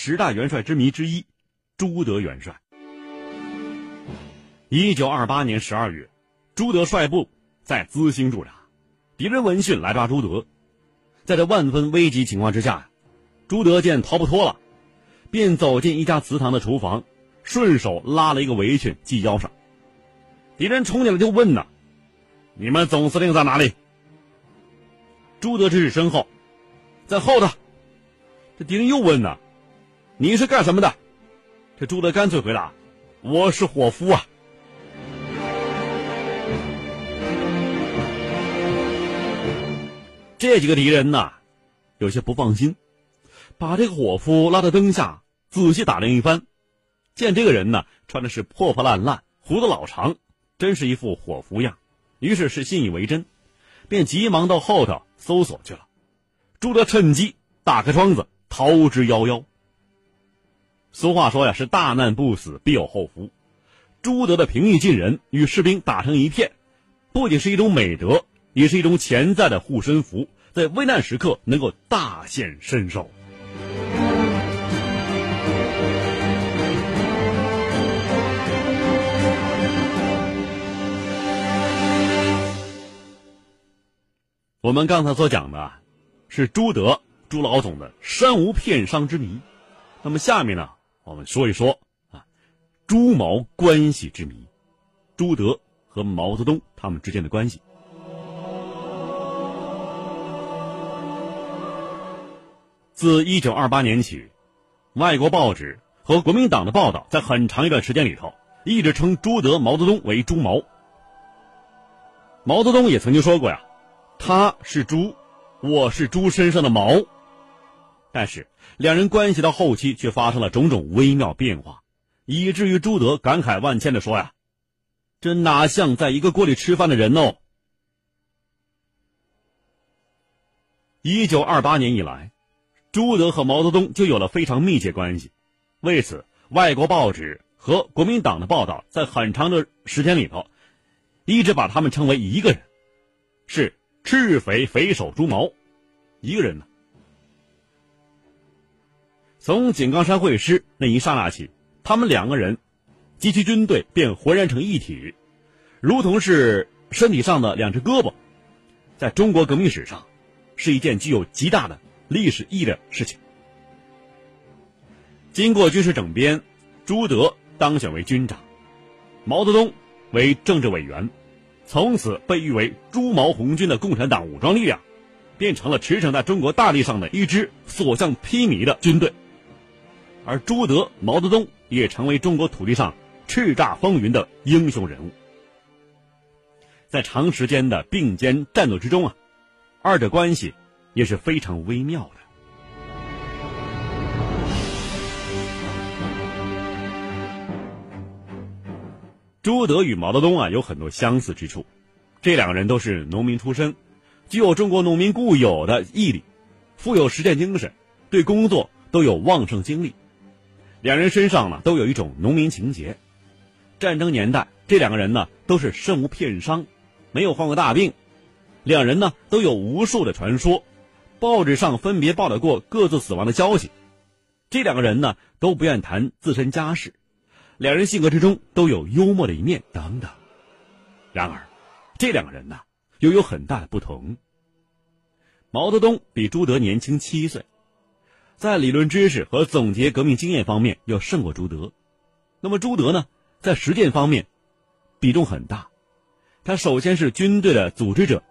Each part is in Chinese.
十大元帅之谜之一——朱德元帅。一九二八年十二月，朱德率部在资兴驻扎，敌人闻讯来抓朱德。在这万分危急情况之下，朱德见逃不脱了，便走进一家祠堂的厨房，顺手拉了一个围裙系腰上。敌人冲进来就问呐：“你们总司令在哪里？”朱德指指身后，在后头。这敌人又问呐：“你是干什么的？”这朱德干脆回答：“我是伙夫啊。”这几个敌人呐，有些不放心，把这个伙夫拉到灯下，仔细打量一番，见这个人呢穿的是破破烂烂，胡子老长，真是一副伙夫样，于是是信以为真，便急忙到后头搜索去了。朱德趁机打开窗子，逃之夭夭。俗话说呀，是大难不死，必有后福。朱德的平易近人，与士兵打成一片，不仅是一种美德。也是一种潜在的护身符，在危难时刻能够大显身手。我们刚才所讲的，是朱德朱老总的山无片商之谜。那么下面呢，我们说一说啊，朱毛关系之谜，朱德和毛泽东他们之间的关系。自一九二八年起，外国报纸和国民党的报道在很长一段时间里头一直称朱德、毛泽东为朱毛。毛泽东也曾经说过呀：“他是猪，我是猪身上的毛。”但是两人关系到后期却发生了种种微妙变化，以至于朱德感慨万千的说：“呀，这哪像在一个锅里吃饭的人哦！”一九二八年以来。朱德和毛泽东就有了非常密切关系，为此，外国报纸和国民党的报道在很长的时间里头，一直把他们称为一个人，是赤匪匪首朱毛，一个人呢。从井冈山会师那一刹那起，他们两个人及其军队便浑然成一体，如同是身体上的两只胳膊，在中国革命史上，是一件具有极大的。历史意义的事情。经过军事整编，朱德当选为军长，毛泽东为政治委员，从此被誉为“朱毛红军”的共产党武装力量，变成了驰骋在中国大地上的一支所向披靡的军队。而朱德、毛泽东也成为中国土地上叱咤风云的英雄人物。在长时间的并肩战斗之中啊，二者关系。也是非常微妙的。朱德与毛泽东啊有很多相似之处，这两个人都是农民出身，具有中国农民固有的毅力，富有实践精神，对工作都有旺盛精力。两人身上呢都有一种农民情节。战争年代，这两个人呢都是身无片伤，没有患过大病。两人呢都有无数的传说。报纸上分别报道过各自死亡的消息，这两个人呢都不愿谈自身家事，两人性格之中都有幽默的一面等等。然而，这两个人呢又有很大的不同。毛泽东比朱德年轻七岁，在理论知识和总结革命经验方面要胜过朱德。那么朱德呢，在实践方面比重很大，他首先是军队的组织者，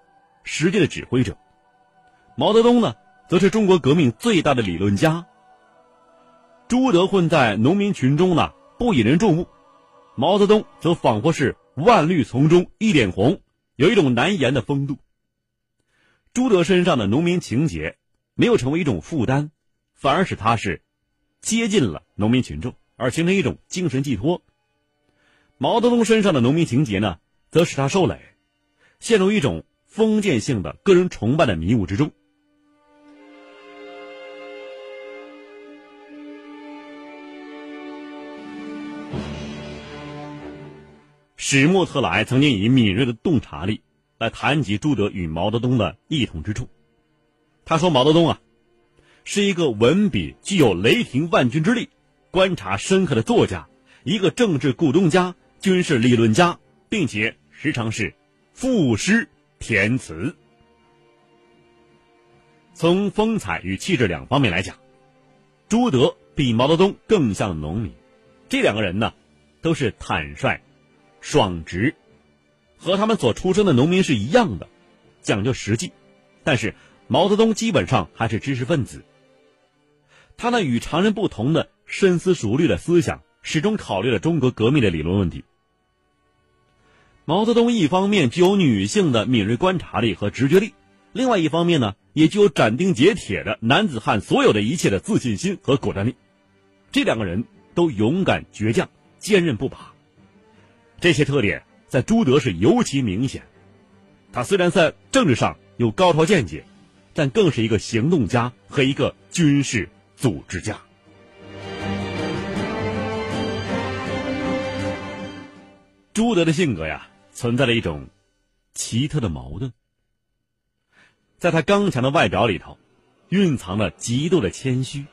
实际的指挥者。毛泽东呢，则是中国革命最大的理论家。朱德混在农民群中呢，不引人注目；毛泽东则仿佛是万绿丛中一点红，有一种难言的风度。朱德身上的农民情节没有成为一种负担，反而使他是接近了农民群众，而形成一种精神寄托。毛泽东身上的农民情节呢，则使他受累，陷入一种封建性的个人崇拜的迷雾之中。史沫特莱曾经以敏锐的洞察力来谈及朱德与毛泽东的异同之处。他说：“毛泽东啊，是一个文笔具有雷霆万钧之力、观察深刻的作家，一个政治股东家、军事理论家，并且时常是赋诗填词。从风采与气质两方面来讲，朱德比毛泽东更像农民。这两个人呢，都是坦率、爽直，和他们所出生的农民是一样的，讲究实际。但是毛泽东基本上还是知识分子。他那与常人不同的深思熟虑的思想，始终考虑了中国革命的理论问题。毛泽东一方面具有女性的敏锐观察力和直觉力，另外一方面呢，也具有斩钉截铁的男子汉所有的一切的自信心和果断力。这两个人都勇敢倔强、坚韧不拔，这些特点在朱德是尤其明显。他虽然在政治上，有高超见解，但更是一个行动家和一个军事组织家。朱德的性格呀，存在着一种奇特的矛盾，在他刚强的外表里头，蕴藏了极度的谦虚。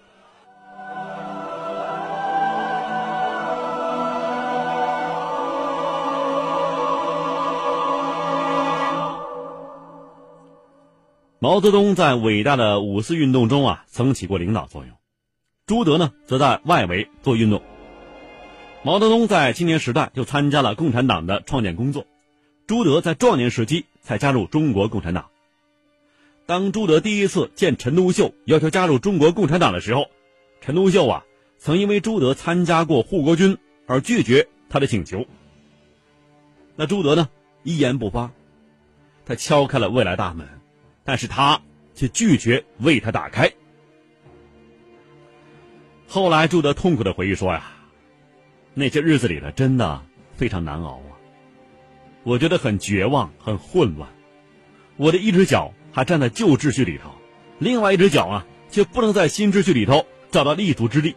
毛泽东在伟大的五四运动中啊，曾起过领导作用；朱德呢，则在外围做运动。毛泽东在青年时代就参加了共产党的创建工作，朱德在壮年时期才加入中国共产党。当朱德第一次见陈独秀要求加入中国共产党的时候，陈独秀啊，曾因为朱德参加过护国军而拒绝他的请求。那朱德呢，一言不发，他敲开了未来大门。但是他却拒绝为他打开。后来朱德痛苦的回忆说：“呀，那些日子里呢，真的非常难熬啊！我觉得很绝望，很混乱。我的一只脚还站在旧秩序里头，另外一只脚啊，却不能在新秩序里头找到立足之地。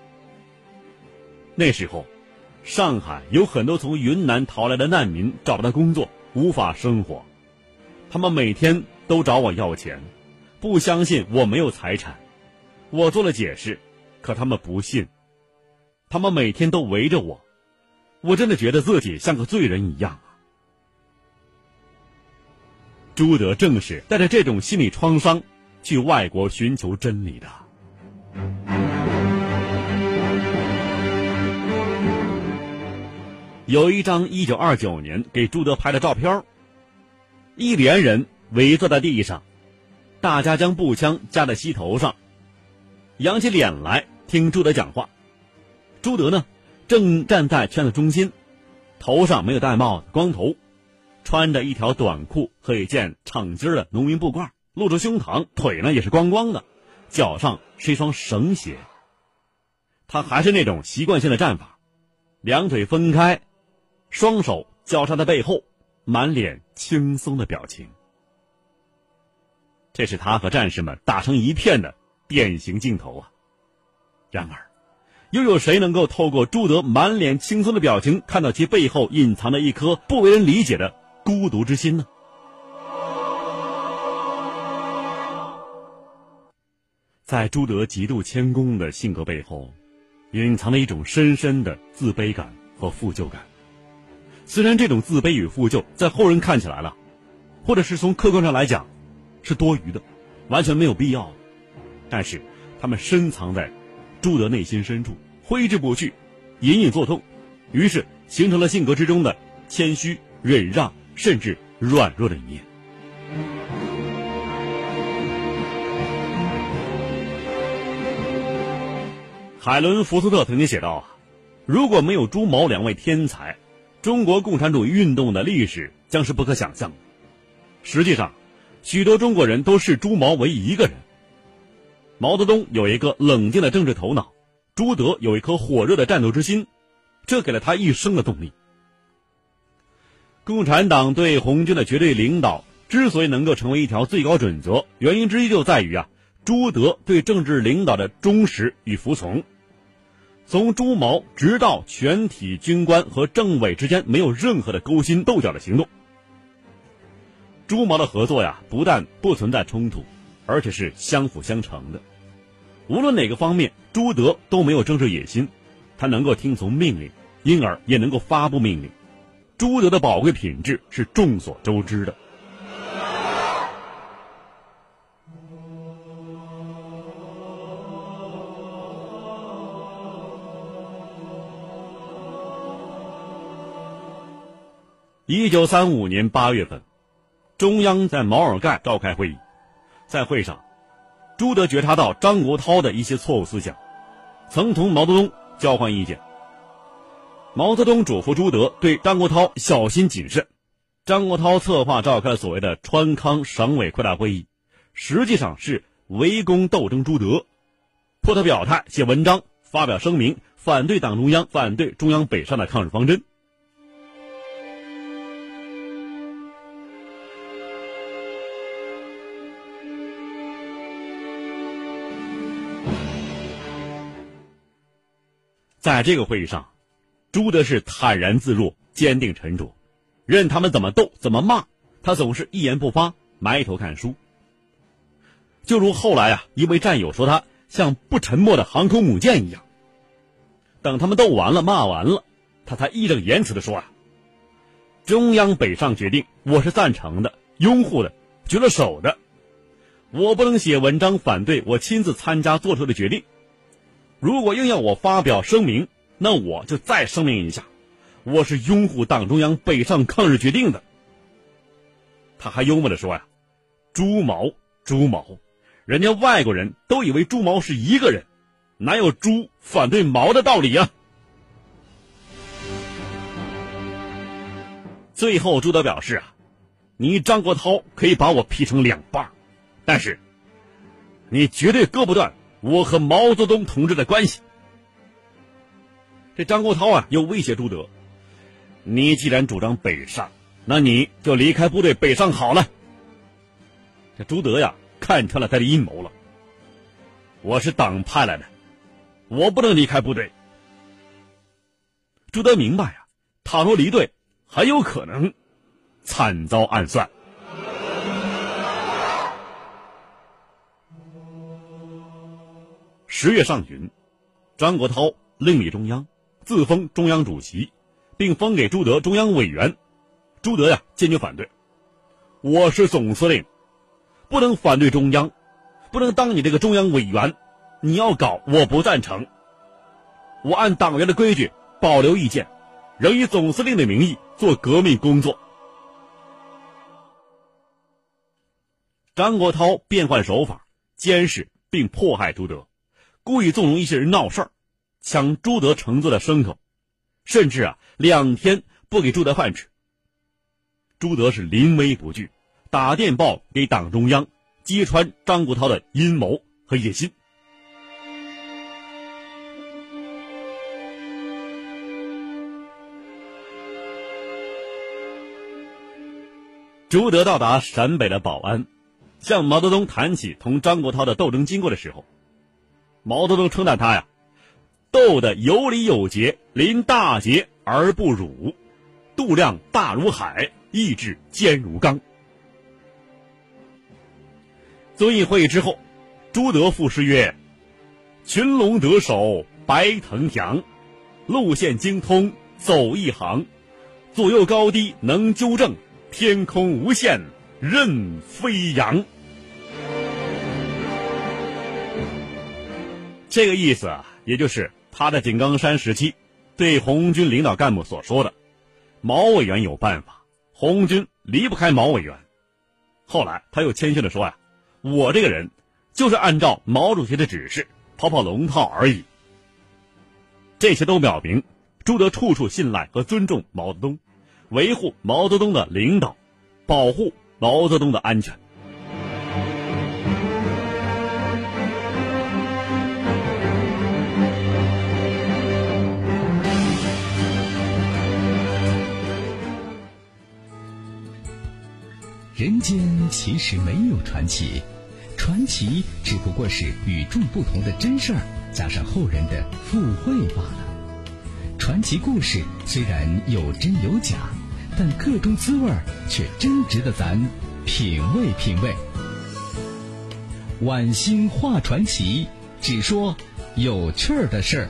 那时候，上海有很多从云南逃来的难民找不到工作，无法生活，他们每天。”都找我要钱，不相信我没有财产。我做了解释，可他们不信。他们每天都围着我，我真的觉得自己像个罪人一样啊。朱德正是带着这种心理创伤去外国寻求真理的。有一张一九二九年给朱德拍的照片，一连人。围坐在地上，大家将步枪架在膝头上，扬起脸来听朱德讲话。朱德呢，正站在圈子中心，头上没有戴帽子，光头，穿着一条短裤和一件敞襟的农民布褂，露出胸膛，腿呢也是光光的，脚上是一双绳鞋。他还是那种习惯性的站法，两腿分开，双手交叉在背后，满脸轻松的表情。这是他和战士们打成一片的典型镜头啊！然而，又有谁能够透过朱德满脸轻松的表情，看到其背后隐藏的一颗不为人理解的孤独之心呢？在朱德极度谦恭的性格背后，隐藏了一种深深的自卑感和负疚感。虽然这种自卑与负疚在后人看起来了，或者是从客观上来讲。是多余的，完全没有必要。但是，他们深藏在朱德内心深处，挥之不去，隐隐作痛，于是形成了性格之中的谦虚、忍让，甚至软弱的一面。海伦·福斯特曾经写道：“啊，如果没有朱毛两位天才，中国共产主义运动的历史将是不可想象的。”实际上。许多中国人都视朱毛为一个人。毛泽东有一个冷静的政治头脑，朱德有一颗火热的战斗之心，这给了他一生的动力。共产党对红军的绝对领导之所以能够成为一条最高准则，原因之一就在于啊，朱德对政治领导的忠实与服从。从朱毛直到全体军官和政委之间没有任何的勾心斗角的行动。朱毛的合作呀，不但不存在冲突，而且是相辅相成的。无论哪个方面，朱德都没有政治野心，他能够听从命令，因而也能够发布命令。朱德的宝贵品质是众所周知的。一九三五年八月份，中央在毛尔盖召开会议，在会上，朱德觉察到张国焘的一些错误思想，曾同毛泽东交换意见。毛泽东嘱咐朱德对张国焘小心谨慎。张国焘策划召开所谓的川康省委扩大会议，实际上是围攻斗争朱德，迫他表态、写文章、发表声明，反对党中央、反对中央北上的抗日方针。在这个会议上，朱德是坦然自若、坚定沉着，任他们怎么斗、怎么骂，他总是一言不发，埋头看书。就如后来啊，一位战友说他像不沉默的航空母舰一样。等他们斗完了、骂完了，他才义正言辞的说啊：“中央北上决定，我是赞成的、拥护的、举了手的。我不能写文章反对我亲自参加做出的决定。”如果硬要我发表声明，那我就再声明一下，我是拥护党中央北上抗日决定的。他还幽默的说呀：“朱毛，朱毛，人家外国人都以为朱毛是一个人，哪有朱反对毛的道理呀？”最后，朱德表示啊：“你张国焘可以把我劈成两半，但是你绝对割不断。”我和毛泽东同志的关系，这张国焘啊又威胁朱德：“你既然主张北上，那你就离开部队北上好了。”这朱德呀看穿了他的阴谋了。我是党派来的，我不能离开部队。朱德明白啊，倘若离队，很有可能惨遭暗算。十月上旬，张国焘另立中央，自封中央主席，并封给朱德中央委员。朱德呀，坚决反对。我是总司令，不能反对中央，不能当你这个中央委员。你要搞，我不赞成。我按党员的规矩保留意见，仍以总司令的名义做革命工作。张国焘变换手法，监视并迫害朱德。故意纵容一些人闹事儿，抢朱德乘坐的牲口，甚至啊两天不给朱德饭吃。朱德是临危不惧，打电报给党中央，揭穿张国焘的阴谋和野心。朱德到达陕北的保安，向毛泽东谈起同张国焘的斗争经过的时候。毛泽东称赞他呀，斗得有理有节，临大节而不辱，度量大如海，意志坚如钢。遵义会议之后，朱德赋诗曰：“群龙得首白腾翔，路线精通走一行，左右高低能纠正，天空无限任飞扬。”这个意思啊，也就是他在井冈山时期对红军领导干部所说的：“毛委员有办法，红军离不开毛委员。”后来他又谦虚的说呀：“我这个人就是按照毛主席的指示跑跑龙套而已。”这些都表明朱德处处信赖和尊重毛泽东，维护毛泽东的领导，保护毛泽东的安全。人间其实没有传奇，传奇只不过是与众不同的真事儿加上后人的附会罢了。传奇故事虽然有真有假，但个中滋味儿却真值得咱品味品味。晚星画传奇，只说有趣儿的事儿。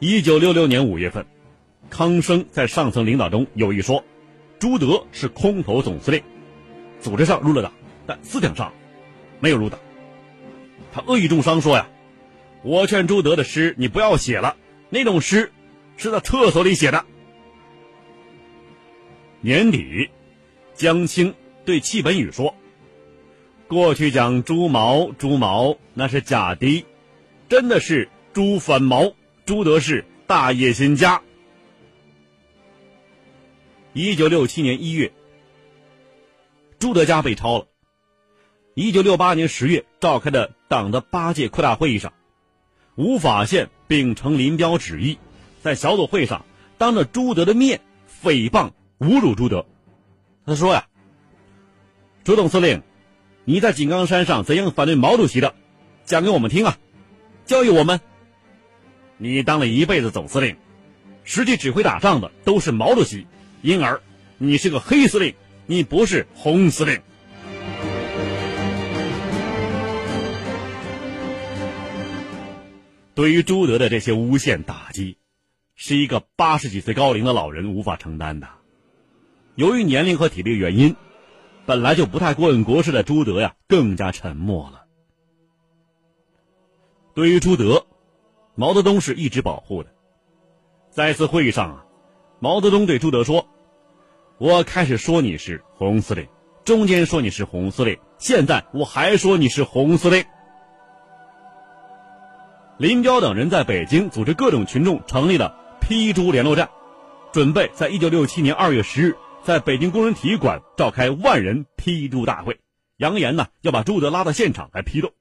一九六六年五月份，康生在上层领导中有意说，朱德是空投总司令，组织上入了党，但思想上没有入党。他恶意重伤说呀：“我劝朱德的诗你不要写了，那种诗是在厕所里写的。”年底，江青对戚本禹说：“过去讲朱毛，朱毛那是假的，真的是朱反毛。朱德是大野心家。”一九六七年一月，朱德家被抄了。一九六八年十月召开的党的八届扩大会议上，吴法宪秉承林彪旨意，在小组会上当着朱德的面诽谤。侮辱朱德，他说呀：“朱总司令，你在井冈山上怎样反对毛主席的，讲给我们听啊，教育我们。你当了一辈子总司令，实际指挥打仗的都是毛主席，因而你是个黑司令，你不是红司令。”对于朱德的这些诬陷打击，是一个八十几岁高龄的老人无法承担的。由于年龄和体力原因，本来就不太过问国事的朱德呀，更加沉默了。对于朱德，毛泽东是一直保护的。在一次会议上啊，毛泽东对朱德说：“我开始说你是红司令，中间说你是红司令，现在我还说你是红司令。”林彪等人在北京组织各种群众成立了批朱联络站，准备在一九六七年二月十日。在北京工人体育馆召开万人批朱大会，扬言呢要把朱德拉到现场来批斗。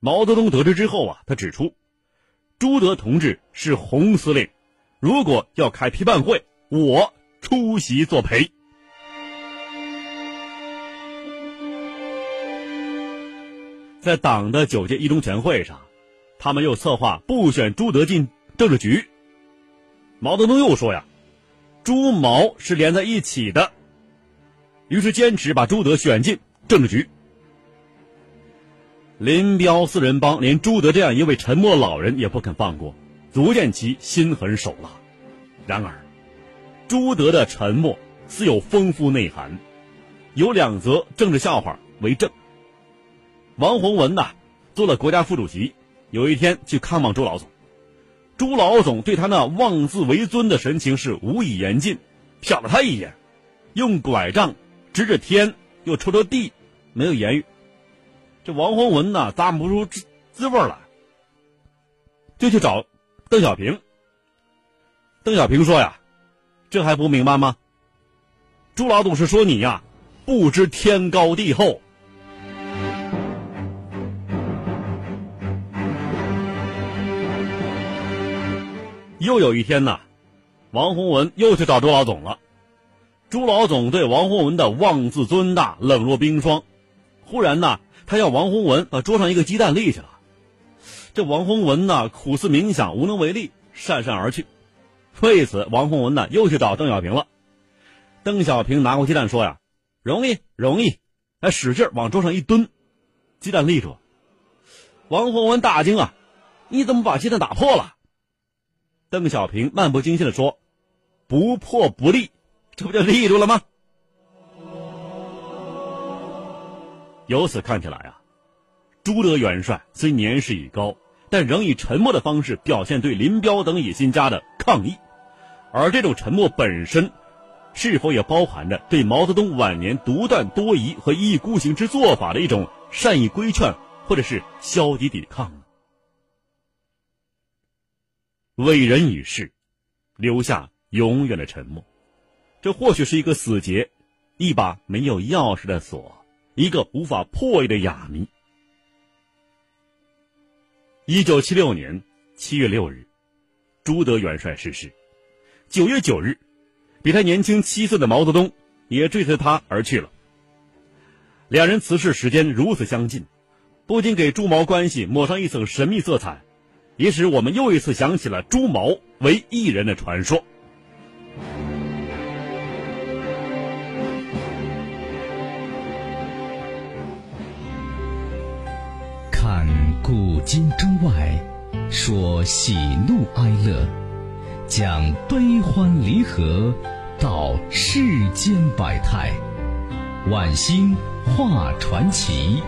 毛泽东得知之后啊，他指出，朱德同志是红司令，如果要开批判会，我出席作陪。在党的九届一中全会上，他们又策划不选朱德进政治局。毛泽东又说呀。朱毛是连在一起的，于是坚持把朱德选进政治局。林彪四人帮连朱德这样一位沉默老人也不肯放过，足见其心狠手辣。然而，朱德的沉默似有丰富内涵，有两则政治笑话为证。王洪文呐，做了国家副主席，有一天去看望朱老总。朱老总对他那妄自为尊的神情是无以言尽，瞟了他一眼，用拐杖指指天，又戳戳地，没有言语。这王洪文呐，咂不出滋滋味来，就去找邓小平。邓小平说呀：“这还不明白吗？朱老总是说你呀，不知天高地厚。”又有一天呢，王洪文又去找朱老总了。朱老总对王洪文的妄自尊大冷若冰霜。忽然呢，他要王洪文把桌上一个鸡蛋立起来。这王洪文呢，苦思冥想，无能为力，讪讪而去。为此，王洪文呢又去找邓小平了。邓小平拿过鸡蛋说呀：“容易，容易。”他使劲往桌上一蹲，鸡蛋立住。王洪文大惊啊：“你怎么把鸡蛋打破了？”邓小平漫不经心的说：“不破不立，这不就立住了吗？”由此看起来啊，朱德元帅虽年事已高，但仍以沉默的方式表现对林彪等野心家的抗议，而这种沉默本身，是否也包含着对毛泽东晚年独断多疑和一意孤行之做法的一种善意规劝，或者是消极抵抗呢？伟人已逝，留下永远的沉默，这或许是一个死结，一把没有钥匙的锁，一个无法破译的哑谜。一九七六年七月六日，朱德元帅逝世。九月九日，比他年轻七岁的毛泽东也追随他而去了。两人辞世时间如此相近，不仅给朱毛关系抹上一层神秘色彩。也使我们又一次想起了朱毛为艺人的传说。今中外，说喜怒哀乐，讲悲欢离合，道世间百态，晚星画传奇。